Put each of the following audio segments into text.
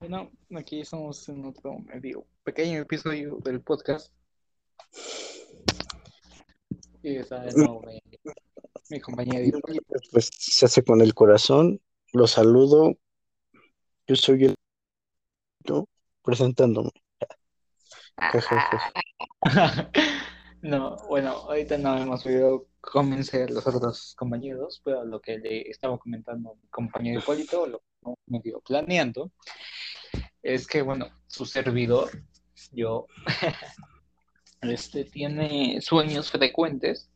Bueno, aquí estamos en otro medio pequeño episodio del podcast. Y está de nuevo mi, mi compañera Pues se hace con el corazón. Los saludo. Yo soy el presentándome. No, bueno, ahorita no hemos podido convencer a los otros compañeros, pero lo que le estaba comentando mi compañero Hipólito, lo que me dio planeando, es que, bueno, su servidor, yo, este, tiene sueños frecuentes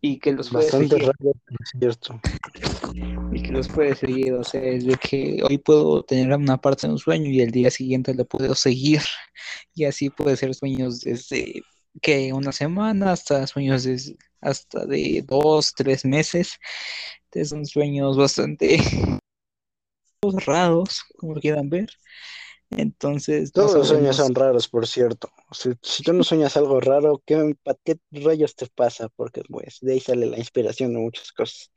y que los puede seguir, raro, cierto. y que los puede seguir, o sea, es de que hoy puedo tener una parte de un sueño y el día siguiente lo puedo seguir, y así puede ser sueños desde que una semana hasta sueños de, hasta de dos, tres meses, Entonces, son sueños bastante raros, como lo quieran ver, entonces, no Todos los sueños son raros, por cierto. Si, si tú no sueñas algo raro, ¿qué, qué rayos te pasa? Porque pues de ahí sale la inspiración de muchas cosas.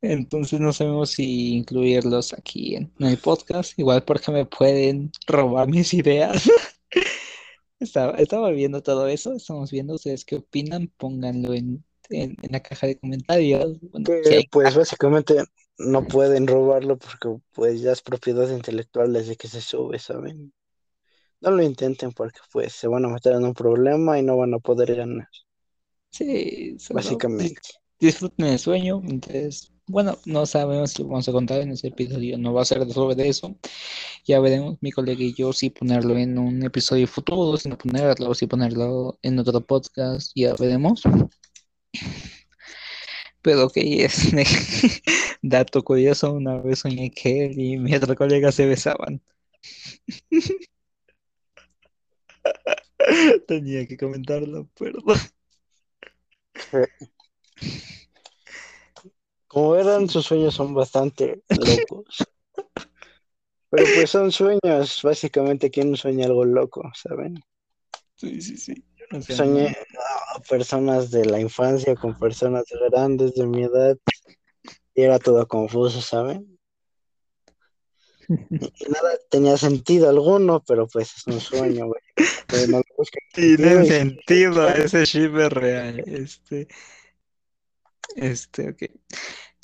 Entonces no sabemos si incluirlos aquí en, el podcast, igual porque me pueden robar mis ideas. Estaba, estaba viendo todo eso, estamos viendo ustedes qué opinan, pónganlo en, en, en la caja de comentarios. Bueno, si Que hay- pues básicamente no pueden robarlo porque pues ya es propiedad intelectual desde que se sube, ¿saben? No lo intenten porque pues se van a meter en un problema y no van a poder ganar, sí, básicamente. disfruten el sueño. Entonces, bueno, no sabemos si lo vamos a contar en este episodio, no va a ser sobre eso. Ya veremos, mi colega y yo, si ponerlo en un episodio futuro, si no ponerlo, si ponerlo en otro podcast, ya veremos. Pero que es dato curioso, una vez soñé que él y mi otro colega se besaban. Tenía que comentarlo, perdón. Como Sí, sus sueños son bastante locos. Pero pues son sueños, básicamente, ¿quién sueña algo loco, saben? sí, sí, sí. O sea, Soñé a personas de la infancia con personas grandes de mi edad era todo confuso, ¿saben? Nada tenía sentido alguno, pero pues es un sueño, güey. No tiene sentido, ese chip es real. Este, este, ok.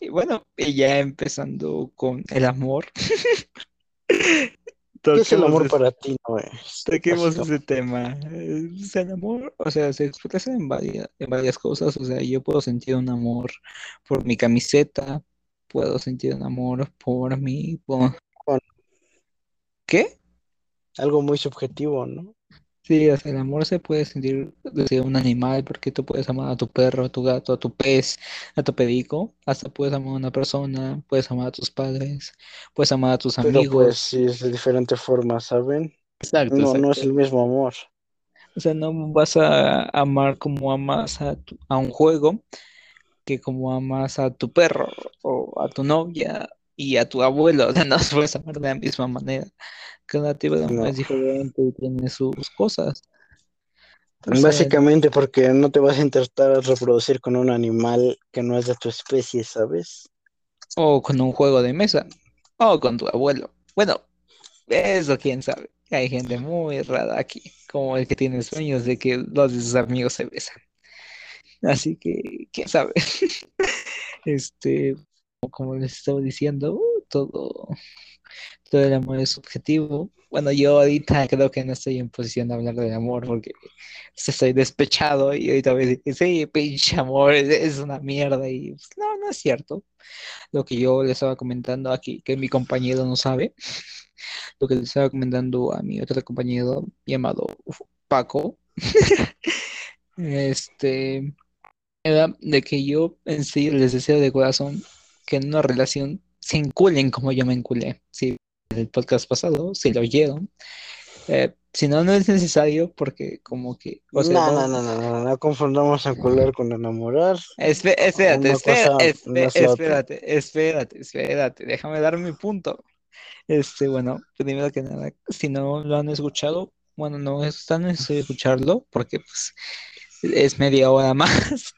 Y bueno, y ya empezando con el amor, ¿qué es el amor es- para ti, no es? toquemos ese tema. Eh, o sea, el amor, o sea, se expresa en varias, en varias cosas. O sea, yo puedo sentir un amor por mi camiseta, puedo sentir un amor por mi, por- ¿qué? algo muy subjetivo, ¿no? Sí, o sea, el amor se puede sentir desde un animal, porque tú puedes amar a tu perro, a tu gato, a tu pez, a tu perico, hasta puedes amar a una persona, puedes amar a tus padres, puedes amar a tus Pero pues amigos. sí es de diferente forma, ¿saben? Exacto, No, no es el mismo amor. O sea, no vas a amar como amas a, tu- a un juego que como amas a tu perro o a tu novia y a tu abuelo. O sea, no los puedes amar de la misma manera. Cada tipo de No. es diferente y tiene sus cosas. Básicamente porque no te vas a intentar reproducir con un animal que no es de tu especie, ¿sabes? o con un juego de mesa, o con tu abuelo. Bueno, eso quién sabe. Hay gente muy rara aquí, como el que tiene sueños de que los de sus amigos se besan. Así que, quién sabe. Este, como les estaba diciendo, uh, todo, todo el amor es subjetivo. Bueno, yo ahorita creo que no estoy en posición de hablar del amor porque estoy despechado y ahorita voy a decir, sí, pinche amor, es, es una mierda y pues, no, no es cierto. Lo que yo le estaba comentando aquí, que mi compañero no sabe, lo que le estaba comentando a mi otro compañero llamado Paco, este, era de que yo en sí les deseo de corazón que en una relación se enculen como yo me enculé. Sí, en el podcast pasado, si lo oyeron. Eh, si no, no es necesario porque como que, o sea, No, no, no, no, no, no, no confundamos encular con enamorar. Espe- espérate, espera- espe- espérate, espérate, espérate, déjame dar mi punto. Este, bueno, primero que nada, si no lo han escuchado, bueno, no es tan necesario escucharlo, porque pues es media hora más,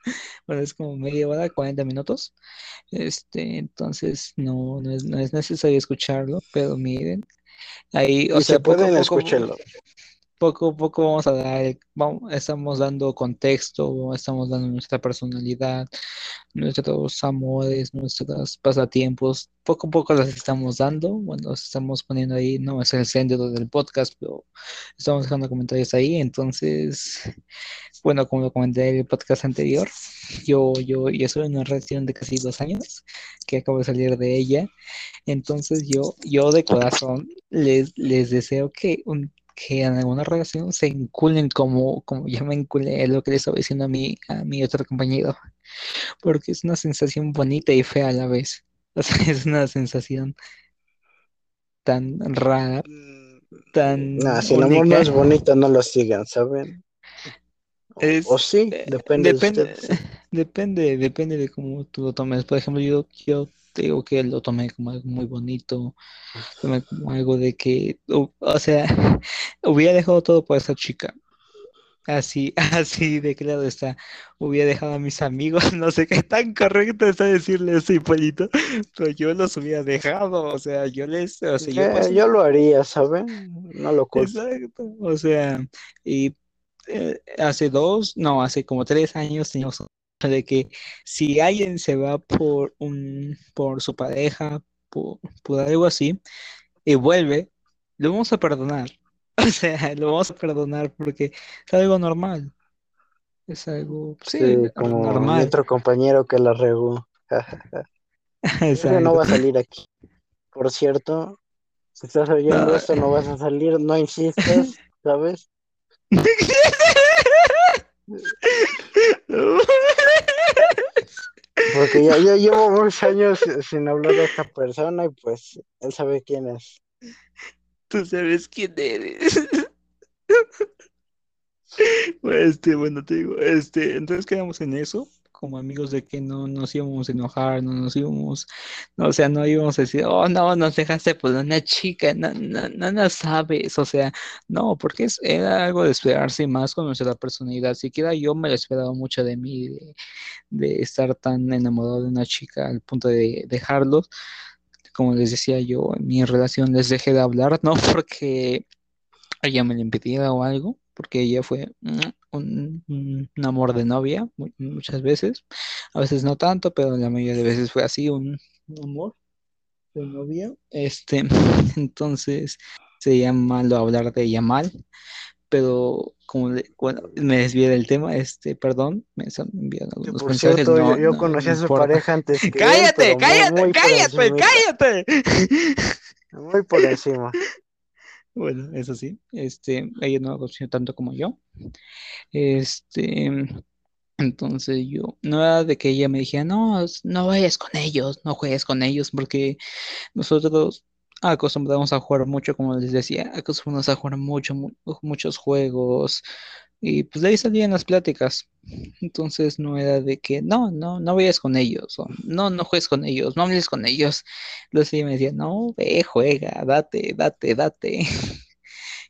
bueno, es como media hora, 40 minutos. Este, entonces no, no es, no es necesario escucharlo, pero miren, ahí, o Y sea, se pueden, poco, escúchenlo. Poco a poco vamos a dar, estamos dando contexto, estamos dando nuestra personalidad, nuestros amores, nuestros pasatiempos, poco a poco las estamos dando, bueno, estamos poniendo ahí, no es el centro del podcast, pero estamos dejando comentarios ahí, entonces, bueno, como lo comenté en el podcast anterior, yo, yo, yo soy una relación de casi dos años, que acabo de salir de ella, entonces yo, yo de corazón les, les deseo que un que en alguna relación se enculen como, como yo me enculé, es lo que le estaba diciendo a mi, a mi otro compañero, porque es una sensación bonita y fea a la vez. O sea, es una sensación tan rara, tan Nah, si el amor no es bonito, no lo sigan, ¿saben? O, Es, o sí, eh, depende, depende, de ustedes. depende, depende de cómo tú lo tomes. Por ejemplo, yo, digo que lo tomé como algo muy bonito, tomé como algo de que, o, o sea, hubiera dejado todo por esa chica. Así, así de claro está. Hubiera dejado a mis amigos, no sé qué tan correcto está decirle eso, Hipólito, pero yo los hubiera dejado, o sea, yo les, o sea, yo Eh, pasé, yo lo haría, ¿saben? No lo culpo. exacto, o sea, y eh, hace dos, no, hace como tres años teníamos de que si alguien se va por un, por su pareja, por, por algo así, y vuelve, lo vamos a perdonar. O sea, lo vamos a perdonar porque es algo normal. Es algo, sí, Sí, como normal. otro compañero que la regó. No va a salir aquí. Por cierto, si estás oyendo No. esto, no vas a salir, no insistas, ¿sabes? Porque ya, llevo muchos años sin hablar de esta persona y pues él sabe quién es. Tú sabes quién eres. Este, bueno, te digo, este, entonces quedamos en eso, como amigos de que no nos íbamos a enojar, no nos íbamos, no, o sea, no íbamos a decir, oh, no, nos dejaste por una chica, no, no, no, no sabes, o sea, no, porque era algo de esperarse más con nuestra personalidad, siquiera yo me lo esperaba mucho de mí, de, de estar tan enamorado de una chica al punto de dejarlos, como les decía yo, en mi relación les dejé de hablar, no porque ella me lo impidiera o algo, porque ella fue mm, un, amor de novia mu- muchas veces, a veces no tanto, pero la mayoría de veces fue así, un, un amor de novia. Este, entonces sería malo hablar de ella mal, pero como le- bueno, me desvié del tema, este, perdón, me Que algunos por mensajes, cierto, no, yo, yo no conocí a su pareja antes que él, Cállate, muy, cállate, muy cállate, cállate. muy por encima. Bueno, eso sí, este, ella no lo tanto como yo. Este, entonces yo, no era de que ella me dijera, no, no vayas con ellos, no juegues con ellos, porque nosotros acostumbramos a jugar mucho, como les decía, acostumbramos a jugar mucho, mu- muchos juegos, y pues de ahí salían las pláticas. Entonces no era de que, no, no, no vayas con ellos, no, no juegues con ellos, no hables con ellos. Entonces ella me decía, no, ve, juega, date, date, date.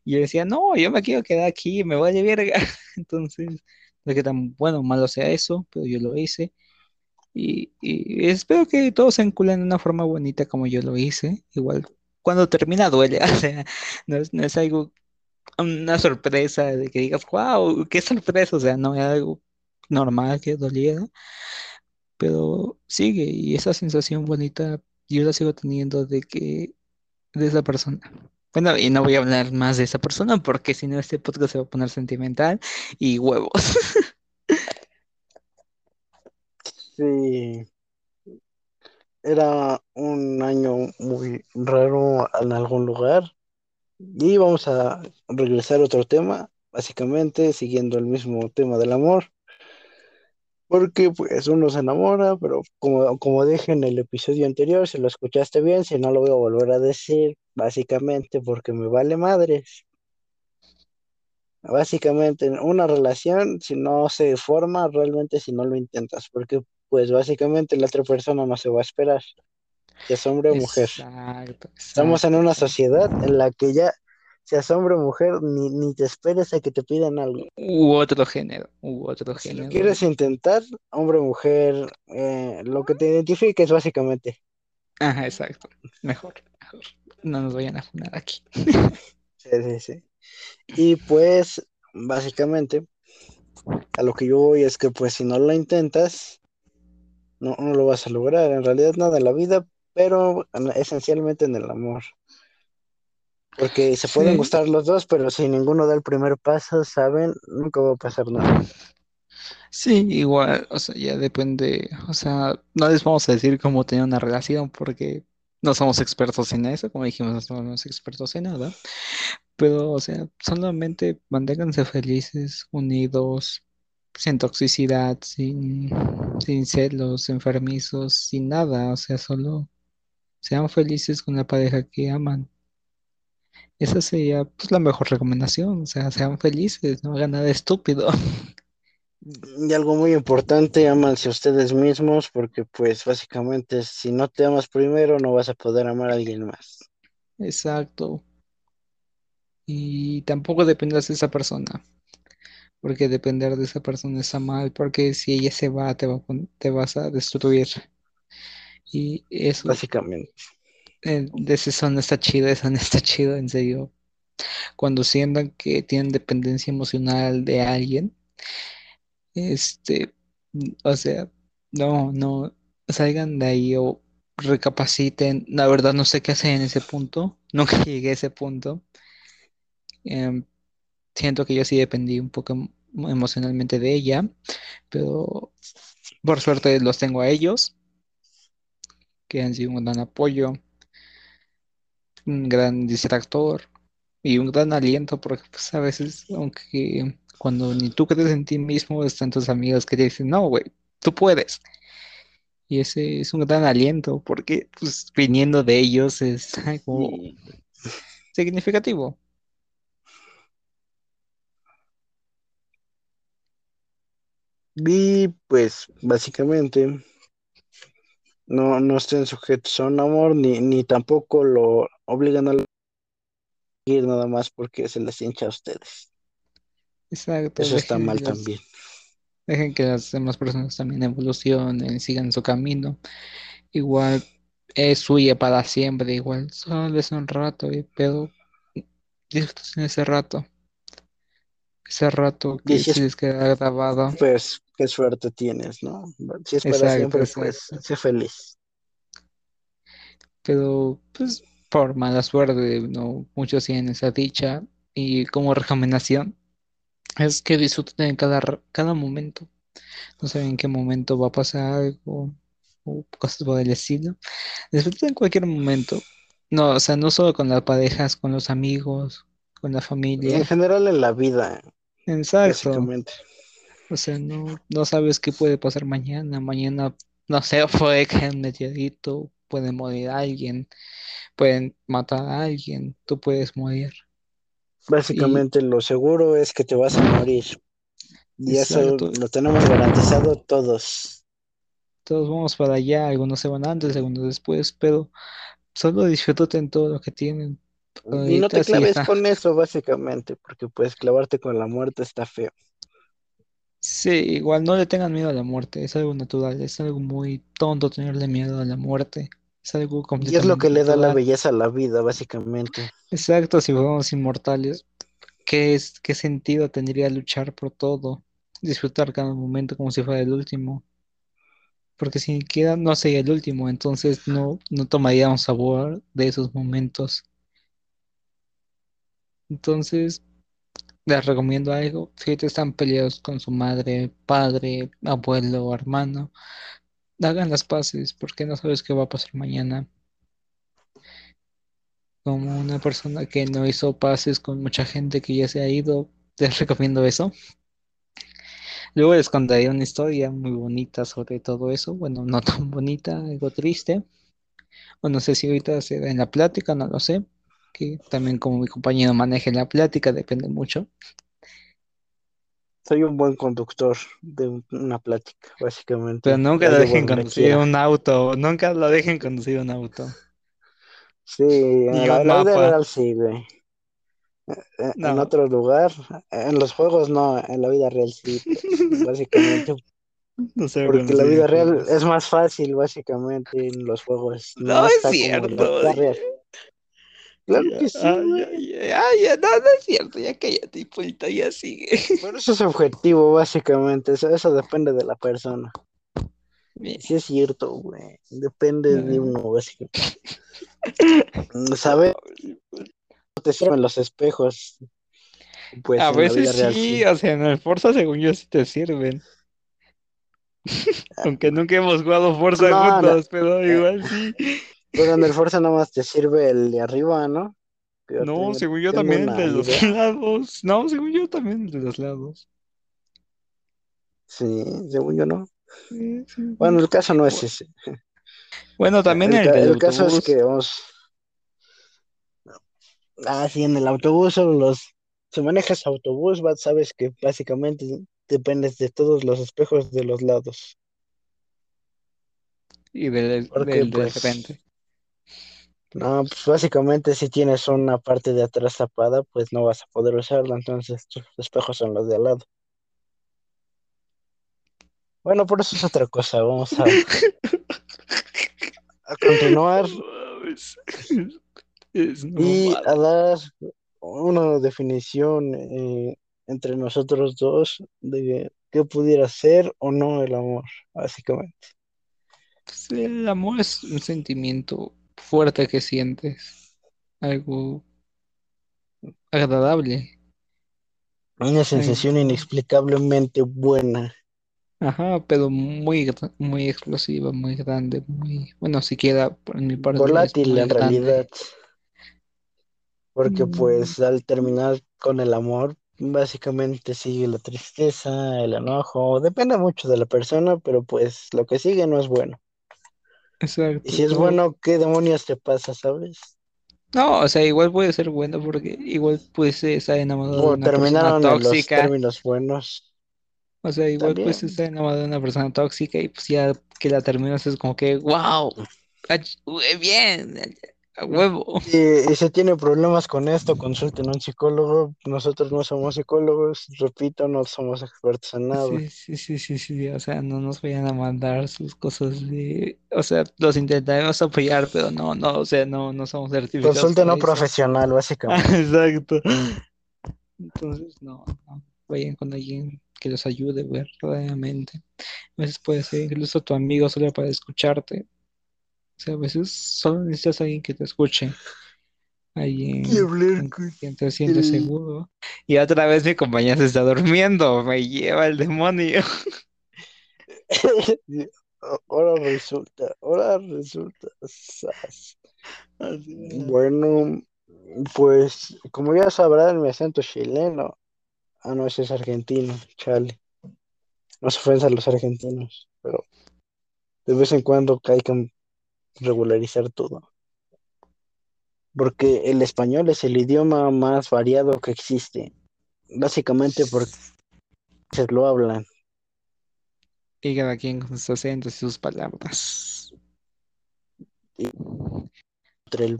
Y yo decía, no, yo me quiero quedar aquí, me vale verga. Entonces, no que tan bueno o malo sea eso, pero yo lo hice. Y, y espero que todos se enculen de una forma bonita como yo lo hice. Igual, cuando termina duele, o sea, no es, no es algo, una sorpresa de que digas, wow, qué sorpresa, o sea, no es algo normal que doliera, pero sigue y esa sensación bonita yo la sigo teniendo de que, de esa persona. Bueno, y no voy a hablar más de esa persona porque si no este podcast se va a poner sentimental y huevos. Sí, era un año muy raro en algún lugar. Y vamos a regresar a otro tema, básicamente siguiendo el mismo tema del amor. Porque pues uno se enamora, pero como, como dije en el episodio anterior, si lo escuchaste bien, si no lo voy a volver a decir, básicamente porque me vale madres. Básicamente, en una relación, si no se forma, realmente si no lo intentas, porque pues básicamente la otra persona no se va a esperar, si es hombre o mujer. Exacto, Estamos en una sociedad en la que ya seas hombre o mujer, ni, ni te esperes a que te pidan algo. U otro género, u otro Si género. quieres intentar, hombre o mujer, eh, lo que te identifiques básicamente. Ajá, exacto. Mejor, mejor. No nos vayan a funar aquí. Sí, sí, sí. Y pues, básicamente, a lo que yo voy es que pues si no lo intentas, no, no lo vas a lograr. En realidad nada en la vida, pero en- esencialmente en el amor. Porque se pueden Sí. gustar los dos, pero si ninguno da el primer paso, saben, nunca va a pasar nada. Sí, igual, o sea, ya depende, o sea, no les vamos a decir cómo tener una relación porque no somos expertos en eso, como dijimos, no somos expertos en nada, pero, o sea, solamente manténganse felices, unidos, sin toxicidad, sin, sin celos, enfermizos, sin nada, o sea, solo sean felices con la pareja que aman. Esa sería, pues, la mejor recomendación, o sea, sean felices, no hagan nada estúpido. Y algo muy importante, ámanse a ustedes mismos, porque pues básicamente si no te amas primero, no vas a poder amar a alguien más. Exacto. Y tampoco dependas de esa persona, porque depender de esa persona está mal, porque si ella se va, te va te vas a destruir. Y eso, Básicamente. eh, de no está chido, eso no está chido, en serio. Cuando sientan que tienen dependencia emocional de alguien, este, o sea, no, no, salgan de ahí o recapaciten. La verdad no sé qué hacer en ese punto, nunca llegué a ese punto. Em, siento que yo sí dependí un poco em- emocionalmente de ella, pero por suerte los tengo a ellos, que han sido un gran apoyo, un gran distractor y un gran aliento, porque pues a veces, aunque cuando ni tú crees en ti mismo, están tus amigos que te dicen, no, güey, tú puedes. Y ese es un gran aliento, porque pues viniendo de ellos es algo Y, significativo. y, pues básicamente no, no estén sujetos a un amor, ni, ni tampoco lo obligan a ir nada más porque se les hincha a ustedes. Exacto, Eso está mal las- también. Dejen que las demás personas también evolucionen, sigan su camino. Igual es suya para siempre, igual solo es un rato, y- pero disfruten ese rato. Ese rato que si es- queda grabado. Pues qué suerte tienes, ¿no? Si es para Exacto, siempre, exacto. pues sé feliz. Pero pues por mala suerte, no muchos tienen esa dicha. Y como recomendación es que disfruten cada, cada momento. No saben en qué momento va a pasar algo o cosas por el estilo. Disfruten en cualquier momento. No, o sea, no solo con las parejas, con los amigos, con la En familia. general en la vida, Exacto. O sea, no, no sabes qué puede pasar mañana. Mañana, no sé, puede caer un meteorito, puede morir alguien, pueden matar a alguien, tú puedes morir. Básicamente lo seguro es que te vas a morir. Y eso lo tenemos garantizado todos. Todos vamos para allá, algunos se van antes, algunos después, pero solo disfruten todo lo que tienen. Y no te sí claves con eso, básicamente, porque pues clavarte con la muerte está feo. Sí, igual no le tengan miedo a la muerte, es algo natural, es algo muy tonto tenerle miedo a la muerte, es algo Y es lo que completamente le da la belleza a la vida, básicamente. Exacto, si fuéramos inmortales, ¿qué es, qué sentido tendría luchar por todo? Disfrutar cada momento como si fuera el último, porque si siquiera no sería el último, entonces no, no tomaríamos sabor de esos momentos. Entonces, les recomiendo algo, si están peleados con su madre, padre, abuelo o hermano, hagan las paces, porque no sabes qué va a pasar mañana. Como una persona que no hizo paces con mucha gente que ya se ha ido, les recomiendo eso. Luego les contaré una historia muy bonita sobre todo eso. Bueno, no tan bonita, algo triste. O no sé si ahorita se da en la plática, no lo sé. Que también como mi compañero maneje la plática, depende mucho. Soy un buen conductor de un- una plática, básicamente. Pero nunca lo dejen conducir un auto, nunca lo dejen conducir un auto. Sí, en la, la vida sí, güey. No. en otro lugar. En los juegos no, en la vida real sí, básicamente. No sé Porque la vida real es más fácil, básicamente, en los juegos. No es como la cierto. vida real. Claro que sí, Ah, ya, ya, ah, ya, no, no es cierto, ya cállate, Hipólito, ya sigue. Pero eso es objetivo, básicamente. Eso, eso depende de la persona. Bien. Sí es cierto, güey. Depende de Ah. uno, básicamente. ¿Sabes? No te sirven los espejos. Pues a veces real sí, o sea, en el Forza según yo sí te sirven. Aunque nunca hemos jugado Forza No, no. juntos, pero igual sí. Pero en el Forza nada más te sirve el de arriba, ¿no? Yo No, tengo- según yo también el de los idea. lados. No, según yo también el de los lados. Sí, según yo no. Sí, sí, sí. Bueno, el caso no es ese. Bueno, también el, el, del el caso es que vamos. Ah, sí, en el autobús solo los. Si manejas autobús, sabes que básicamente dependes de todos los espejos de los lados. Y del, Porque, del de pues, frente. No, pues básicamente si tienes una parte de atrás tapada, pues no vas a poder usarla, entonces tus espejos son los de al lado. Bueno, por eso es otra cosa, vamos a, a continuar y a dar una definición eh, entre nosotros dos de qué pudiera ser o no el amor, básicamente. Pues, el amor es un sentimiento fuerte que sientes. Algo agradable. Una sensación inexplicablemente buena. Ajá, pero muy, muy explosiva, muy grande, muy, bueno, siquiera por mi parte volátil en grande. realidad. Porque Mm. pues al terminar con el amor, básicamente sigue la tristeza, el enojo, depende mucho de la persona, pero pues lo que sigue no es bueno. Exacto. Y si es bueno, ¿qué demonios te pasa, sabes? No, o sea, igual puede ser bueno porque igual puedes estar enamorado de una persona terminaron en los tóxica. términos buenos. O sea, igual puedes También. estar enamorado de una persona tóxica y pues ya que la terminas es como que, wow, bien, a huevo. Y, y si tiene problemas con esto, consulten a un psicólogo. Nosotros no somos psicólogos, repito, no somos expertos en nada. Sí, sí, sí, sí, sí, o sea, no nos vayan a mandar sus cosas de, o sea, los intentaremos apoyar, pero no, no, o sea, no, no somos certificados Consulten a un profesional, básicamente. exacto. Entonces, no, no, vayan con alguien que los ayude verdaderamente. A veces puede ser incluso tu amigo solo para escucharte. O sea, a veces solo necesitas a alguien que te escuche. Alguien Y hablar con con quien te sientes el- seguro. Y otra vez mi compañía se está durmiendo. Me lleva el demonio. Ahora resulta, ahora resulta. Bueno, pues como ya sabrán, mi acento es chileno. Ah, no, ese es argentino, chale. No se ofensa a los argentinos, pero de vez en cuando que regularizar todo. Porque el español es el idioma más variado que existe. Básicamente porque se lo hablan. Y cada quien con sus acentos y sus palabras. Entre el,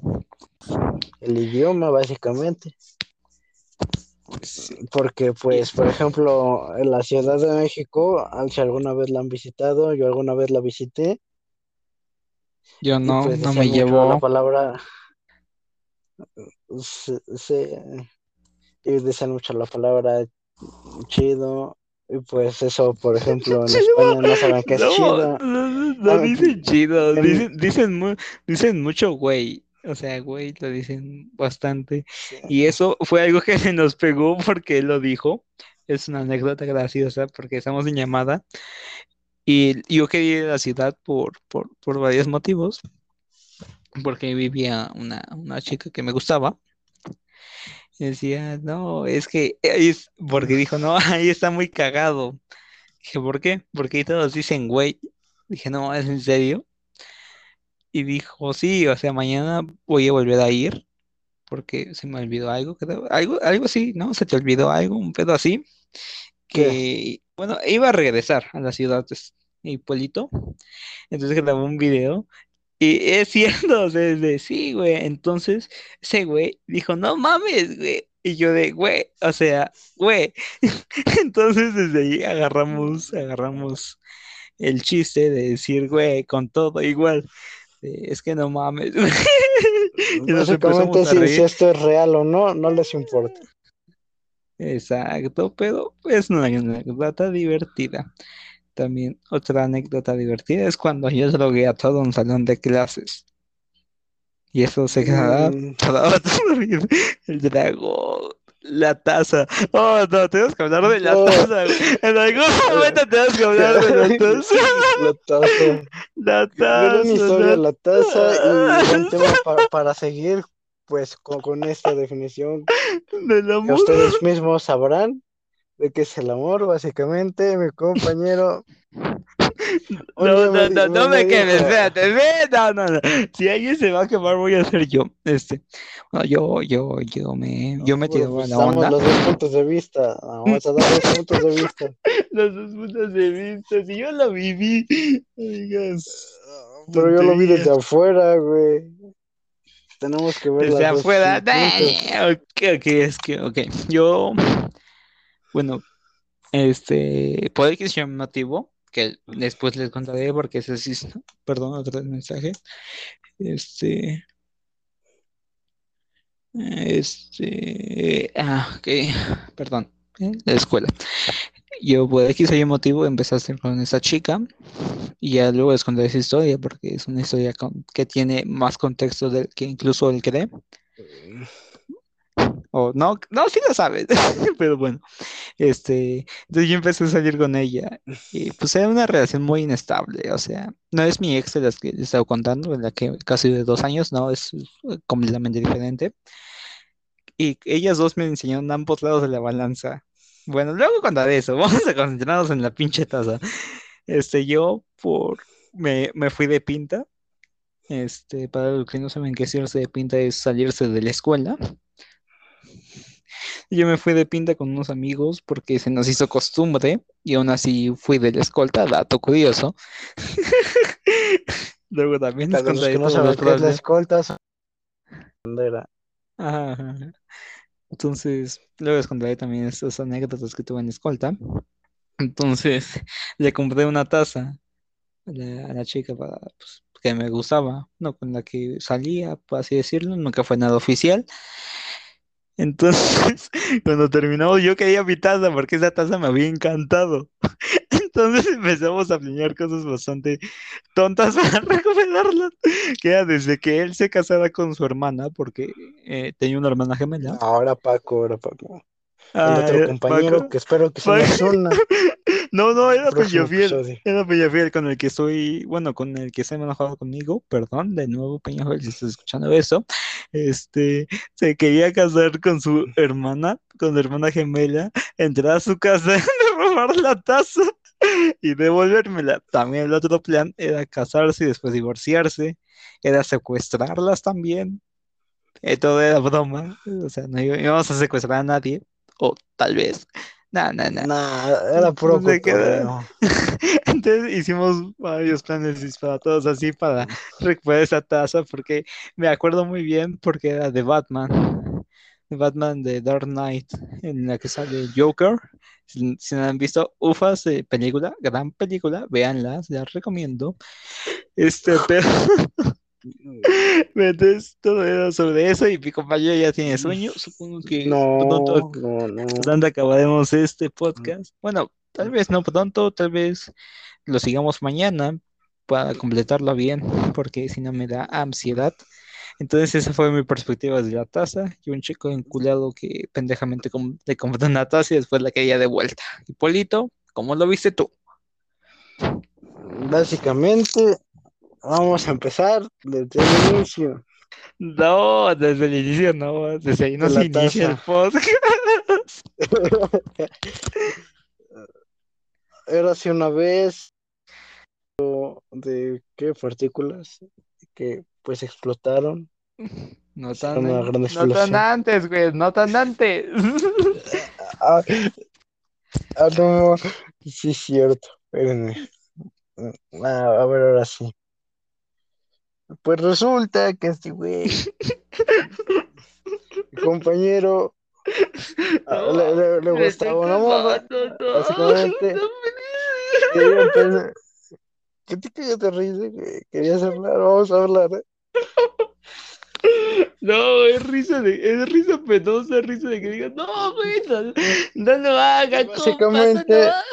el idioma, básicamente. Porque, pues, por ejemplo, en la Ciudad de México, al- si alguna vez la han visitado, yo alguna vez la visité, Yo no, pues no me mucho la palabra, se, se- mucho la palabra chido, y pues eso, por ejemplo, en España no saben qué es No, chido. no, no, no Ah, dicen chido, en- dicen, dicen, mu- dicen mucho güey. O sea, güey, lo dicen bastante. Y eso fue algo que se nos pegó porque él lo dijo. Es una anécdota graciosa porque estamos en llamada y yo quería ir a la ciudad por, por, por varios motivos. Porque vivía una, una chica que me gustaba. Y decía, no, es que es porque dijo, no, ahí está muy cagado. Dije, ¿por qué? Porque ahí todos dicen güey. Dije, no, ¿es en serio? Y dijo, sí, o sea, mañana voy a volver a ir porque se me olvidó algo, creo, algo, algo así, ¿no? Se te olvidó algo, un pedo así, que, bueno, iba a regresar a la ciudad de Hipólito, entonces grabó un video, y es cierto, o sea, es de, sí, güey, entonces ese güey dijo, no mames, güey, Y yo de, güey, o sea, güey. Entonces desde ahí agarramos, agarramos el chiste de decir, güey, con todo igual. es que no mames. Y nos Básicamente, si, si esto es real o no, no les importa. Exacto, pero es una anécdota divertida. También otra anécdota divertida es cuando yo drogué a todo un salón de clases. Y eso se quedará Mm, para. El dragón, la taza. Oh, no, tenemos que hablar de la taza. En algún momento tenemos que hablar de la taza. la taza. La taza. de la taza y buen tema pa- para seguir, pues con, con esta definición Del que amor. ustedes mismos sabrán de qué es el amor, básicamente, mi compañero. No, no, no, no me quemes, espérate, no, no, no. Si alguien se va a quemar, voy a ser yo. Este, yo, yo, yo me, yo me pues la onda. los dos puntos de vista. Vamos a dar dos puntos de vista. Los dos puntos de vista, si yo lo viví, digas, Pero yo lo vi desde afuera, güey. Tenemos que ver Desde dos afuera, ok, ok, es que, ok, yo, bueno, este, sea un motivo, que después les contaré porque es- perdón, otro mensaje, este, este, ah, ok, perdón, eh, la escuela. Yo por X o Y motivo empecé a estar con esa chica y ya luego les contaré esa historia porque es una historia con- que tiene más contexto del que incluso él cree. O no, no, sí lo sabes, pero bueno, este, entonces yo empecé a salir con ella y pues era una relación muy inestable, o sea, no es mi ex de las que les he estado contando, en la que casi de dos años, no, es eh, completamente diferente. Y ellas dos me enseñaron ambos lados de la balanza. Bueno, luego contaré eso, vamos a concentrarnos en la pinche taza. Este, yo por, me, me fui de pinta, este, para los que no saben qué es irse de pinta es salirse de la escuela. Yo me fui de pinta con unos amigos porque se nos hizo costumbre y aún así fui de la escolta, dato curioso. Luego también los que no saben qué es la escolta, son- ajá, ajá. Entonces, luego les contaré también esas anécdotas que tuve en escolta. Entonces, le compré una taza a la, a la chica para, pues, que me gustaba, no con la que salía, por así decirlo, nunca fue nada oficial. Entonces, cuando terminamos, yo quería mi taza porque esa taza me había encantado. Entonces empezamos a planear cosas bastante tontas para recuperarlas. Que era desde que él se casara con su hermana, porque eh, tenía una hermana gemela. Ahora Paco, ahora Paco. El Ah, otro era compañero Paco. que espero que se Paco. nos una. No, no, era Peñafiel. episodio. Era Peñafiel con el que estoy, bueno, con el que se me ha enojado conmigo, perdón, de nuevo Peñafiel, si estás escuchando eso, este, se quería casar con su hermana, con su hermana gemela, entrar a su casa, robar la taza y devolvérmela. También el otro plan era casarse y después divorciarse, era secuestrarlas también, eh, todo era broma, o sea, no íbamos a secuestrar a nadie, o tal vez, no, no, no. Nah, era puro cotorreo. Entonces hicimos varios planes disparatados así para recuperar esa taza porque me acuerdo muy bien porque era de Batman, Batman de Dark Knight, en la que sale Joker. Si, si no han visto, ufas de película, gran película, véanla, se las recomiendo. Este, pero entonces todo era sobre eso y mi compañero ya tiene sueño, supongo que pronto No, no, no. pronto acabaremos este podcast. Bueno, tal vez no pronto, tal vez lo sigamos mañana para completarlo bien, porque si no me da ansiedad. Entonces esa fue mi perspectiva de la taza. Y un chico enculado que pendejamente le compró una taza y después la quería de vuelta. Hipólito, ¿cómo lo viste tú? Básicamente, vamos a empezar desde el inicio. No, desde el inicio no, desde ahí no se inicia el podcast. Era así una vez de qué partículas que pues explotaron. No Es tan, una an- gran no tan antes, güey, no tan antes. Ah, ah, no, sí es cierto. Espérenme. Ah, a ver, ahora sí. Pues resulta que este güey, compañero, Ah, le, le- le Me gustaba una morra. no, Básicamente, no, y yo empecé- ¿Qué te cagas de risa? que ¿Querías hablar? Vamos a hablar. ¿eh? No, es risa de, es risa penosa, es risa de que digan, no, güey, no, no lo haga, compa, no Básicamente- lo haga".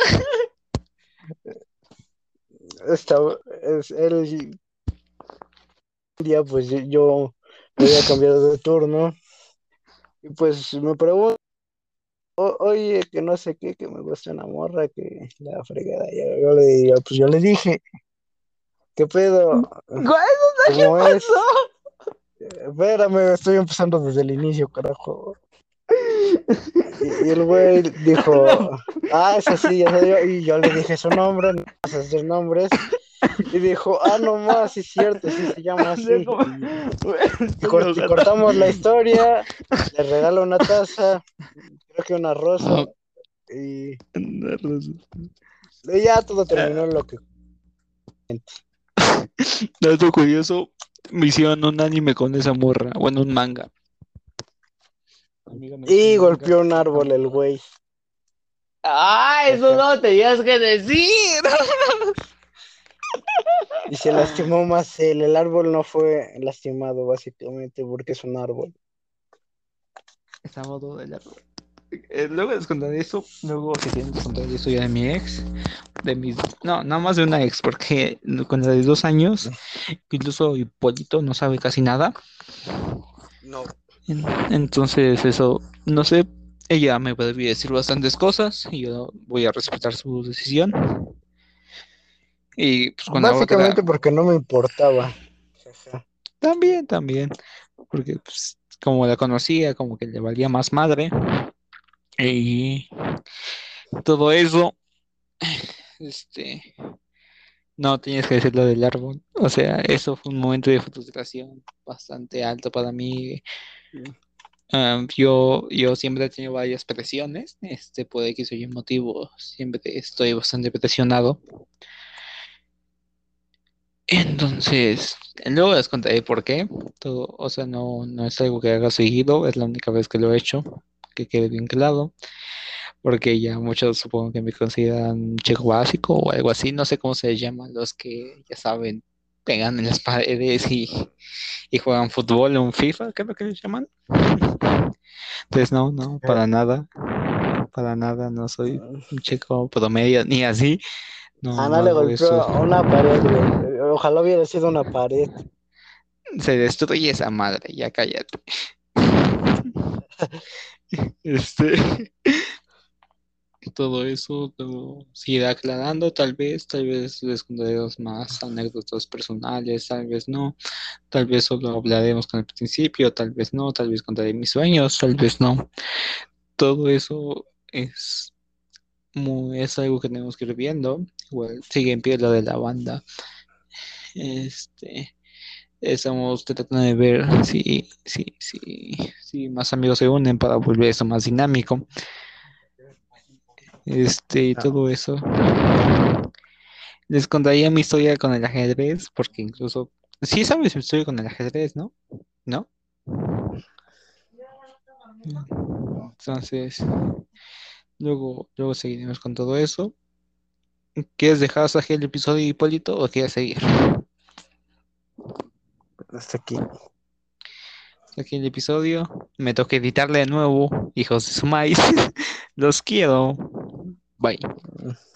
Estaba, es, un día pues yo- yo me había cambiado de turno y pues me pregunto, "O- oye, que no sé qué, que me gusta una morra, que la fregada. Yo, yo le, digo, pues yo le dije, ¿qué pedo? Güey, ¿Cómo es? pasó? Espérame, estoy empezando desde el inicio, carajo. Y, y el güey dijo, ah, es así, ya sé yo. Y yo le dije su nombre, no vas a decir nombres. Y dijo, ah, no más, sí es cierto, sí se llama así. Y, cor- y cortamos la historia, le regalo una taza, creo que una rosa. Y, y ya todo terminó en lo que. Dato curioso, me hicieron un anime con esa morra, bueno, un manga. Y golpeó un árbol el güey. ¡Ah, eso no tenías que decir! Y se lastimó más él. El árbol no fue lastimado, básicamente, porque es un árbol. Estamos todo del árbol. Eh, luego les contaré eso, luego si quieren les contaré eso ya de mi ex, de mis, no, nada más de una ex, porque con la de dos años, incluso Hipólito no sabe casi nada, No. En- entonces eso, no sé, ella me puede decir bastantes cosas y yo voy a respetar su decisión. Y pues otra, Básicamente porque no me importaba. También, también, porque pues, como la conocía, como que le valía más madre. Y todo eso, este, no tenías que decir lo del árbol. O sea, eso fue un momento de frustración bastante alto para mí. Ah, yo, yo siempre he tenido varias presiones, este, por X o Y motivo, siempre estoy bastante presionado. Entonces, luego les contaré por qué. Todo, o sea, no, no es algo que haga seguido, es la única vez que lo he hecho, que quede bien claro. Porque ya muchos supongo que me consideran chico básico o algo así, no sé cómo se les llama, los que ya saben, pegan en las paredes y, y juegan fútbol o un FIFA, ¿qué es lo que les llaman? Entonces, no, no, para nada, para nada, no soy un chico promedio ni así. No, Ah, no no le golpeó eso. una pared, güey. Ojalá hubiera sido una pared. Se destruye esa madre, ya cállate. Este, todo eso lo seguirá aclarando, tal vez, tal vez les contaremos más anécdotas personales, tal vez no, tal vez solo hablaremos con el principio, tal vez no, tal vez contaré mis sueños, tal vez no. Todo eso es es algo que tenemos que ir viendo. Igual sigue en pie lo de la banda. Este, estamos tratando de ver si, si, si, si más amigos se unen para volver eso más dinámico. Este, y Ah. todo eso. Les contaría mi historia con el ajedrez, porque incluso, sí sabes mi historia con el ajedrez, ¿no? ¿No? Entonces, luego, luego seguiremos con todo eso. ¿Quieres dejar hasta aquí el episodio, Hipólito, o quieres seguir? Hasta aquí. Hasta aquí el episodio. Me toca editarle de nuevo, hijos de su maíz. Los quiero. Bye. Mm.